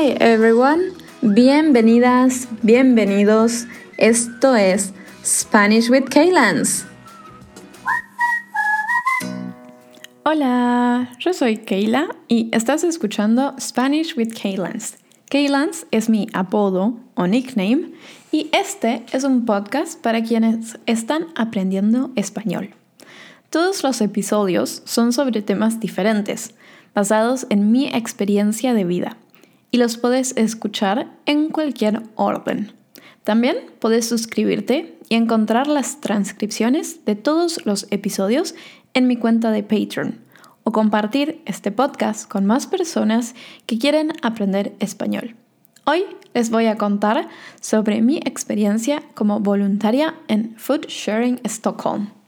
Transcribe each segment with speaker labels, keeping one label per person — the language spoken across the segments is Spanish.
Speaker 1: Hi everyone, bienvenidas, bienvenidos. Esto es Spanish with Kaylans. Hola, yo soy Kayla y estás escuchando Spanish with Kaylans. Kaylans es mi apodo o nickname y este es un podcast para quienes están aprendiendo español. Todos los episodios son sobre temas diferentes, basados en mi experiencia de vida, y los puedes escuchar en cualquier orden. También puedes suscribirte y encontrar las transcripciones de todos los episodios en mi cuenta de Patreon o compartir este podcast con más personas que quieren aprender español. Hoy les voy a contar sobre mi experiencia como voluntaria en Food Sharing Stockholm.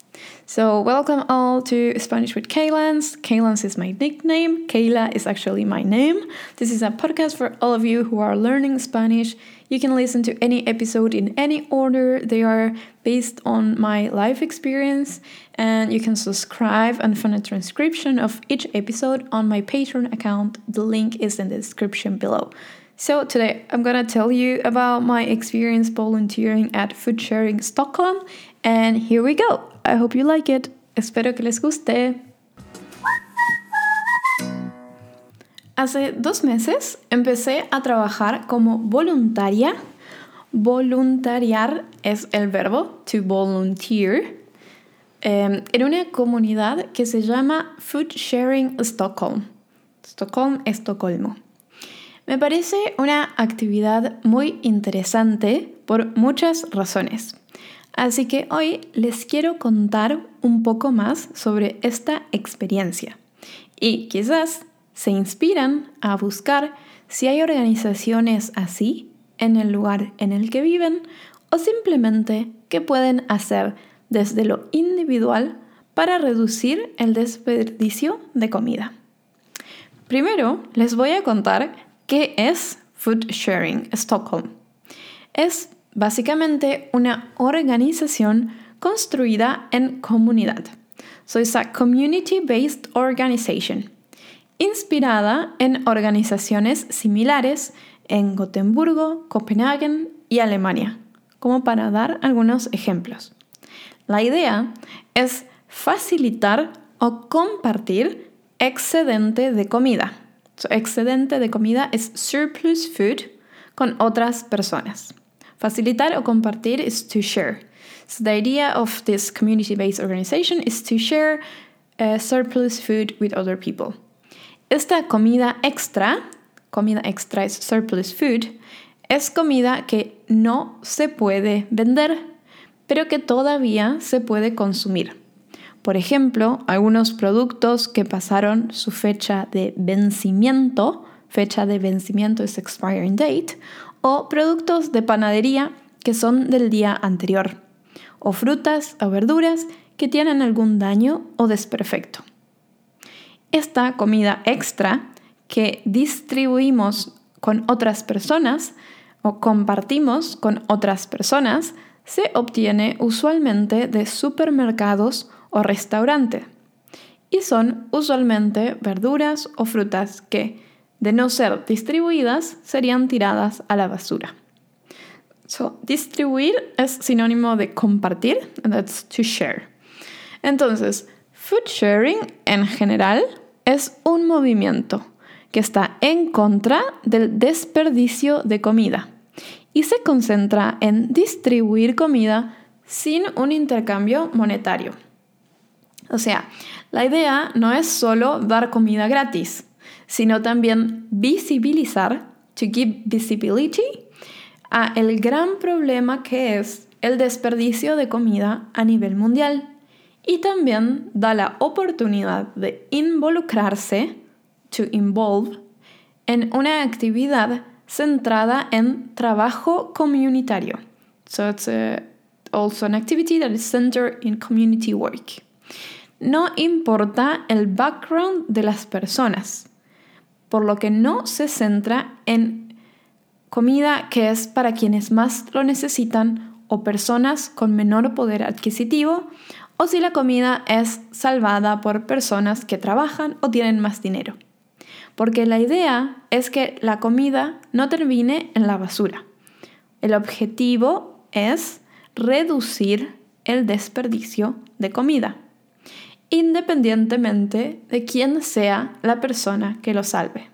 Speaker 1: So, welcome all to Spanish with Kaylans. Kaylans is my nickname. Kayla is actually my name. This is a podcast for all of you who are learning Spanish. You can listen to any episode in any order. They are based on my life experience, and you can subscribe and find a transcription of each episode on my Patreon account. The link is in the description below. So, today I'm gonna tell you about my experience volunteering at Food Sharing Stockholm, and here we go. I hope you like it. Espero que les guste. Hace dos meses empecé a trabajar como voluntaria. Voluntariar es el verbo to volunteer em, en una comunidad que se llama Food Sharing Stockholm. Stockholm, Estocolmo. Me parece una actividad muy interesante por muchas razones. Así que hoy les quiero contar un poco más sobre esta experiencia y quizás se inspiran a buscar si hay organizaciones así en el lugar en el que viven o simplemente qué pueden hacer desde lo individual para reducir el desperdicio de comida. Primero les voy a contar qué es Food Sharing Stockholm. Es básicamente una organización construida en comunidad. So it's a community-based organization, inspirada en organizaciones similares en Gotemburgo, Copenhague y Alemania, como para dar algunos ejemplos. La idea es facilitar o compartir excedente de comida. So, excedente de comida es surplus food con otras personas. Facilitar o compartir is to share. So the idea of this community-based organization is to share uh, surplus food with other people. Esta comida extra, comida extra es surplus food, es comida que no se puede vender, pero que todavía se puede consumir. Por ejemplo, algunos productos que pasaron su fecha de vencimiento, fecha de vencimiento es expiring date, o productos de panadería que son del día anterior, o frutas o verduras que tienen algún daño o desperfecto. Esta comida extra que distribuimos con otras personas o compartimos con otras personas se obtiene usualmente de supermercados o restaurantes y son usualmente verduras o frutas que de no ser distribuidas, serían tiradas a la basura. So, distribuir es sinónimo de compartir, and that's to share. Entonces, food sharing en general es un movimiento que está en contra del desperdicio de comida y se concentra en distribuir comida sin un intercambio monetario. O sea, la idea no es solo dar comida gratis, sino también visibilizar, to give visibility, a el gran problema que es el desperdicio de comida a nivel mundial y también da la oportunidad de involucrarse, to involve, en una actividad centrada en trabajo comunitario. So it's also an activity that is centered in community work. No importa el background de las personas por lo que no se centra en comida que es para quienes más lo necesitan o personas con menor poder adquisitivo, o si la comida es salvada por personas que trabajan o tienen más dinero. porque la idea es que la comida no termine en la basura. El objetivo es reducir el desperdicio de comida, independientemente de quién sea la persona que lo salve.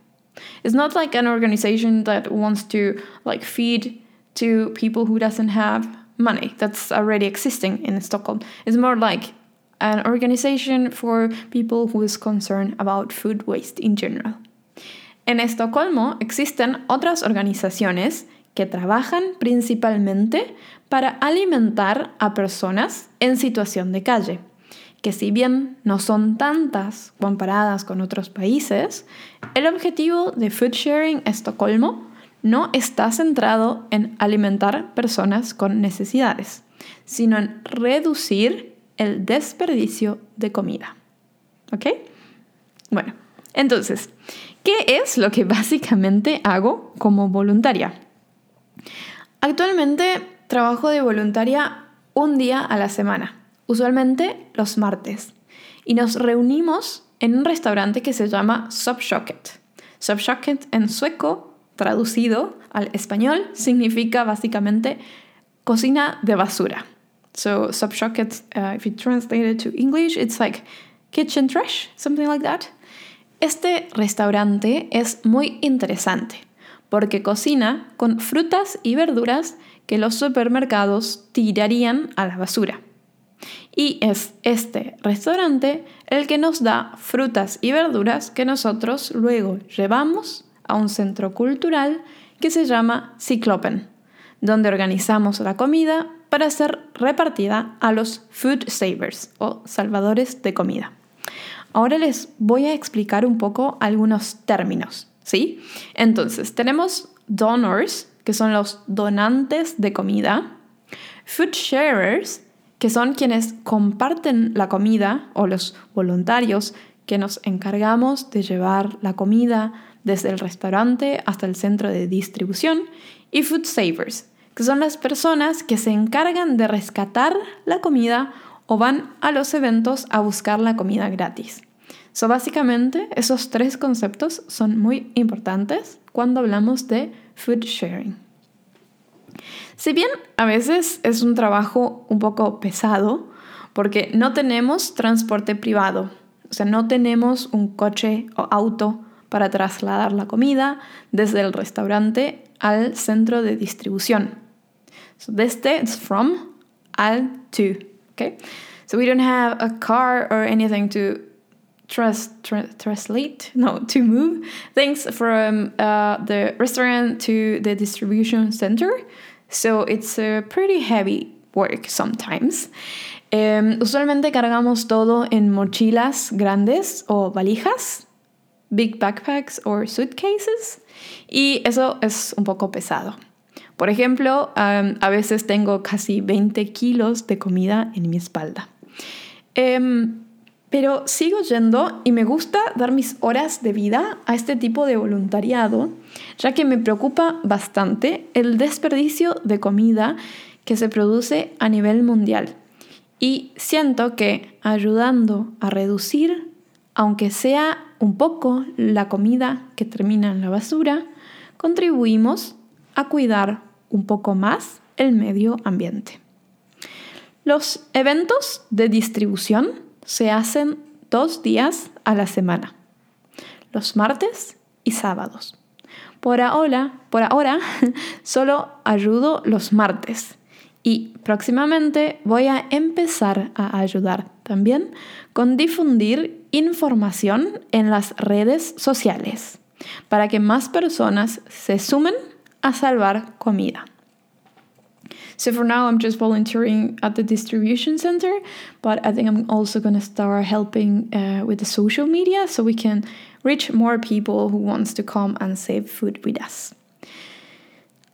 Speaker 1: It's not like an organization that wants to like feed to people who doesn't have money that's already existing in Stockholm. It's more like an organization for people who is concerned about food waste in general. En Estocolmo existen otras organizaciones que trabajan principalmente para alimentar a personas en situación de calle, que si bien no son tantas comparadas con otros países, el objetivo de Food Sharing Estocolmo no está centrado en alimentar personas con necesidades, sino en reducir el desperdicio de comida. ¿Ok? Bueno, entonces, ¿qué es lo que básicamente hago como voluntaria? Actualmente trabajo de voluntaria un día a la semana, usualmente los martes, y nos reunimos en un restaurante que se llama Subshocket. Subshocket en sueco, traducido al español, significa básicamente cocina de basura. So Subshocket, uh, if you translate it to English, it's like kitchen trash, something like that. Este restaurante es muy interesante porque cocina con frutas y verduras que los supermercados tirarían a la basura. Y es este restaurante el que nos da frutas y verduras que nosotros luego llevamos a un centro cultural que se llama Ciclopen, donde organizamos la comida para ser repartida a los food savers o salvadores de comida. Ahora les voy a explicar un poco algunos términos, ¿sí? Entonces, tenemos donors, que son los donantes de comida, food sharers, que son quienes comparten la comida, o los voluntarios que nos encargamos de llevar la comida desde el restaurante hasta el centro de distribución, y food savers, que son las personas que se encargan de rescatar la comida o van a los eventos a buscar la comida gratis. So, básicamente, esos tres conceptos son muy importantes cuando hablamos de food sharing. Si bien a veces es un trabajo un poco pesado, porque no tenemos transporte privado, o sea, no tenemos un coche o auto para trasladar la comida desde el restaurante al centro de distribución. So desde it's from al to. Okay, so we don't have a car or anything to trust translate no to move things from uh, the restaurant to the distribution center. So it's a pretty heavy work sometimes. Um, usualmente cargamos todo en mochilas grandes o valijas, big backpacks or suitcases, y eso es un poco pesado. Por ejemplo, a veces tengo casi 20 kilos de comida en mi espalda. Em, pero sigo yendo y me gusta dar mis horas de vida a este tipo de voluntariado, ya que me preocupa bastante el desperdicio de comida que se produce a nivel mundial. Y siento que ayudando a reducir, aunque sea un poco, la comida que termina en la basura, contribuimos a cuidar un poco más el medio ambiente. Los eventos de distribución se hacen dos días a la semana, los martes y sábados. Por ahora, solo ayudo los martes y próximamente voy a empezar a ayudar también con difundir información en las redes sociales para que más personas se sumen a salvar comida. So for now, I'm just volunteering at the distribution center, but I think I'm also going to start helping uh, with the social media so we can reach more people who wants to come and save food with us.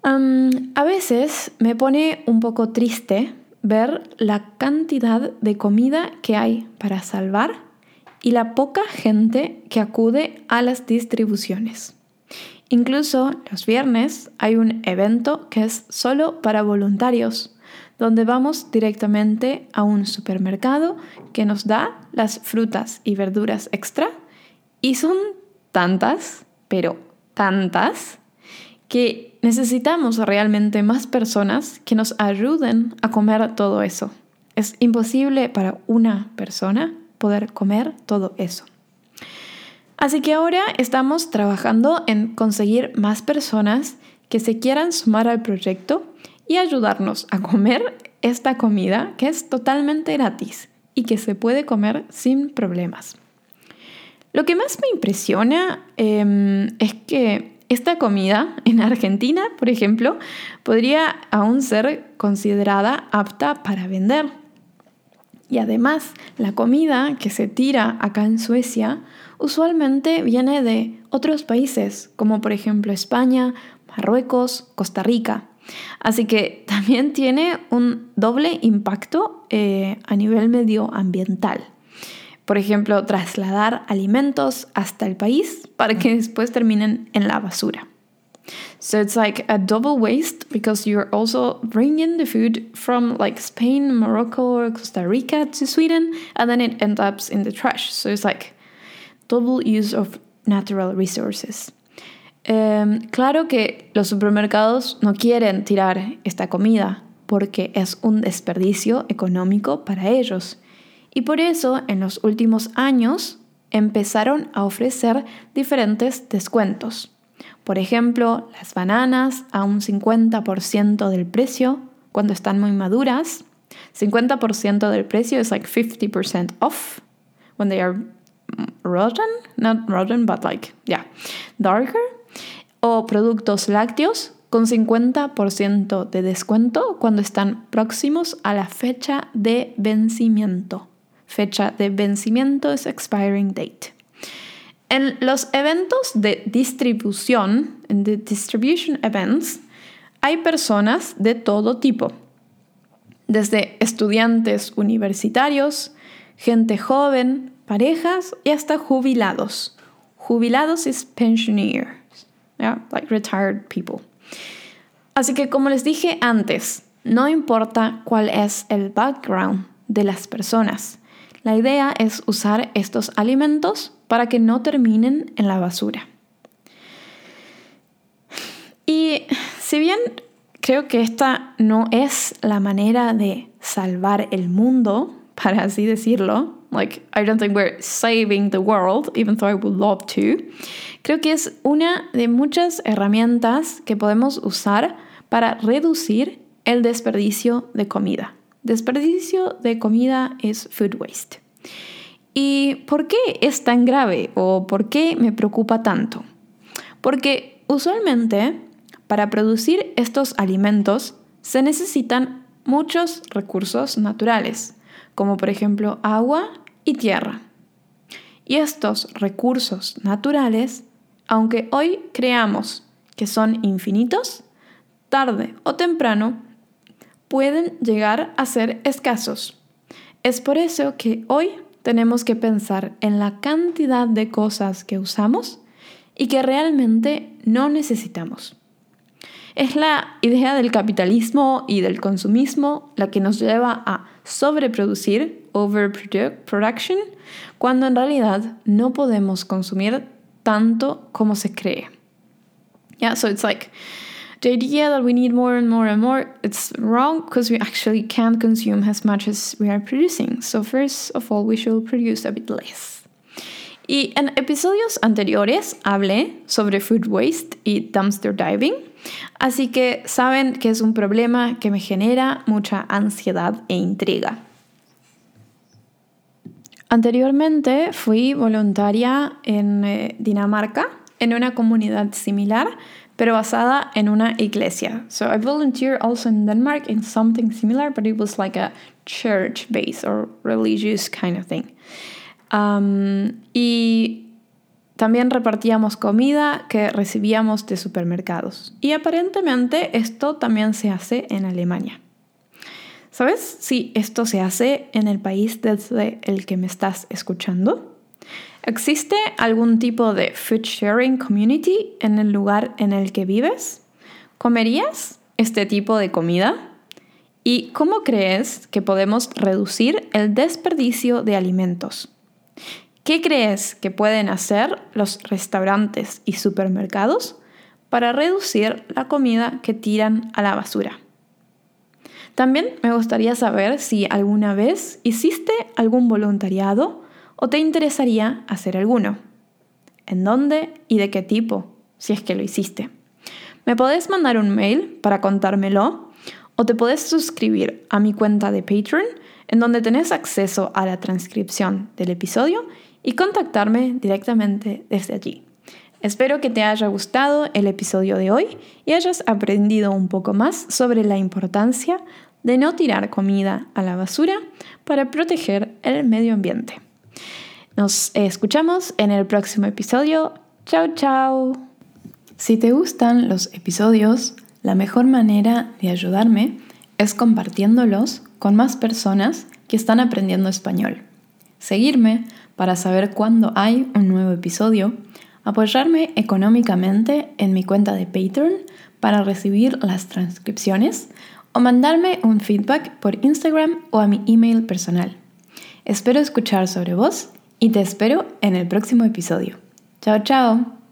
Speaker 1: Um, a veces me pone un poco triste ver la cantidad de comida que hay para salvar y la poca gente que acude a las distribuciones. Incluso los viernes hay un evento que es solo para voluntarios, donde vamos directamente a un supermercado que nos da las frutas y verduras extra y son tantas, pero tantas, que necesitamos realmente más personas que nos ayuden a comer todo eso. Es imposible para una persona poder comer todo eso. Así que ahora estamos trabajando en conseguir más personas que se quieran sumar al proyecto y ayudarnos a comer esta comida que es totalmente gratis y que se puede comer sin problemas. Lo que más me impresiona em, es que esta comida en Argentina, por ejemplo, podría aún ser considerada apta para vender. Y además, la comida que se tira acá en Suecia usualmente viene de otros países, como por ejemplo España, Marruecos, Costa Rica. Así que también tiene un doble impacto eh, a nivel medioambiental. Por ejemplo, trasladar alimentos hasta el país para que después terminen en la basura. So it's like a double waste because you're also bringing the food from like Spain, Morocco, or Costa Rica to Sweden, and then it ends up in the trash. So it's like double use of natural resources. Em, claro que los supermercados no quieren tirar esta comida porque es un desperdicio económico para ellos. Y por eso en los últimos años empezaron a ofrecer diferentes descuentos. Por ejemplo, las bananas a un 50% del precio cuando están muy maduras. 50% del precio es like 50% off when they are rotten, not rotten, but like, yeah, darker o productos lácteos con 50% de descuento cuando están próximos a la fecha de vencimiento. Fecha de vencimiento es expiring date. En los eventos de distribución, en the distribution events, hay personas de todo tipo, desde estudiantes universitarios, gente joven, parejas y hasta jubilados. Jubilados es pensioner like retired people. Así que como les dije antes, no importa cuál es el background de las personas. La idea es usar estos alimentos para que no terminen en la basura. Y si bien creo que esta no es la manera de salvar el mundo, para así decirlo, like I don't think we're saving the world, even though I would love to. Creo que es una de muchas herramientas que podemos usar para reducir el desperdicio de comida. Desperdicio de comida es food waste. ¿Y por qué es tan grave o por qué me preocupa tanto? Porque usualmente para producir estos alimentos se necesitan muchos recursos naturales, como por ejemplo agua y tierra. Y estos recursos naturales aunque hoy creamos que son infinitos, tarde o temprano pueden llegar a ser escasos. Es por eso que hoy tenemos que pensar en la cantidad de cosas que usamos y que realmente no necesitamos. Es la idea del capitalismo y del consumismo la que nos lleva a sobreproducir, overproduction, cuando en realidad no podemos consumir tanto como se cree. Yeah, so it's like the idea that we need more and more and more, it's wrong because we actually can't consume as much as we are producing. So first of all, we should produce a bit less. Y en episodios anteriores hablé sobre food waste y dumpster diving, así que saben que es un problema que me genera mucha ansiedad e intriga. Anteriormente fui voluntaria en eh, Dinamarca, en una comunidad similar, pero basada en una iglesia. So I volunteered also in Denmark in something similar, but it was like a church base or religious kind of thing. Um, y también repartíamos comida que recibíamos de supermercados. Y aparentemente esto también se hace en Alemania. ¿Sabes si esto se hace en el país desde el que me estás escuchando? ¿Existe algún tipo de food sharing community en el lugar en el que vives? ¿Comerías este tipo de comida? ¿Y cómo crees que podemos reducir el desperdicio de alimentos? ¿Qué crees que pueden hacer los restaurantes y supermercados para reducir la comida que tiran a la basura? También me gustaría saber si alguna vez hiciste algún voluntariado o te interesaría hacer alguno. ¿En dónde y de qué tipo? Si es que lo hiciste. Me podés mandar un mail para contármelo o te podés suscribir a mi cuenta de Patreon en donde tenés acceso a la transcripción del episodio y contactarme directamente desde allí. Espero que te haya gustado el episodio de hoy y hayas aprendido un poco más sobre la importancia de no tirar comida a la basura para proteger el medio ambiente. Nos escuchamos en el próximo episodio. Chao, chao. Si te gustan los episodios, la mejor manera de ayudarme es compartiéndolos con más personas que están aprendiendo español. Seguirme para saber cuándo hay un nuevo episodio apoyarme económicamente en mi cuenta de Patreon para recibir las transcripciones o mandarme un feedback por Instagram o a mi email personal. Espero escuchar sobre vos y te espero en el próximo episodio. Chao, chao.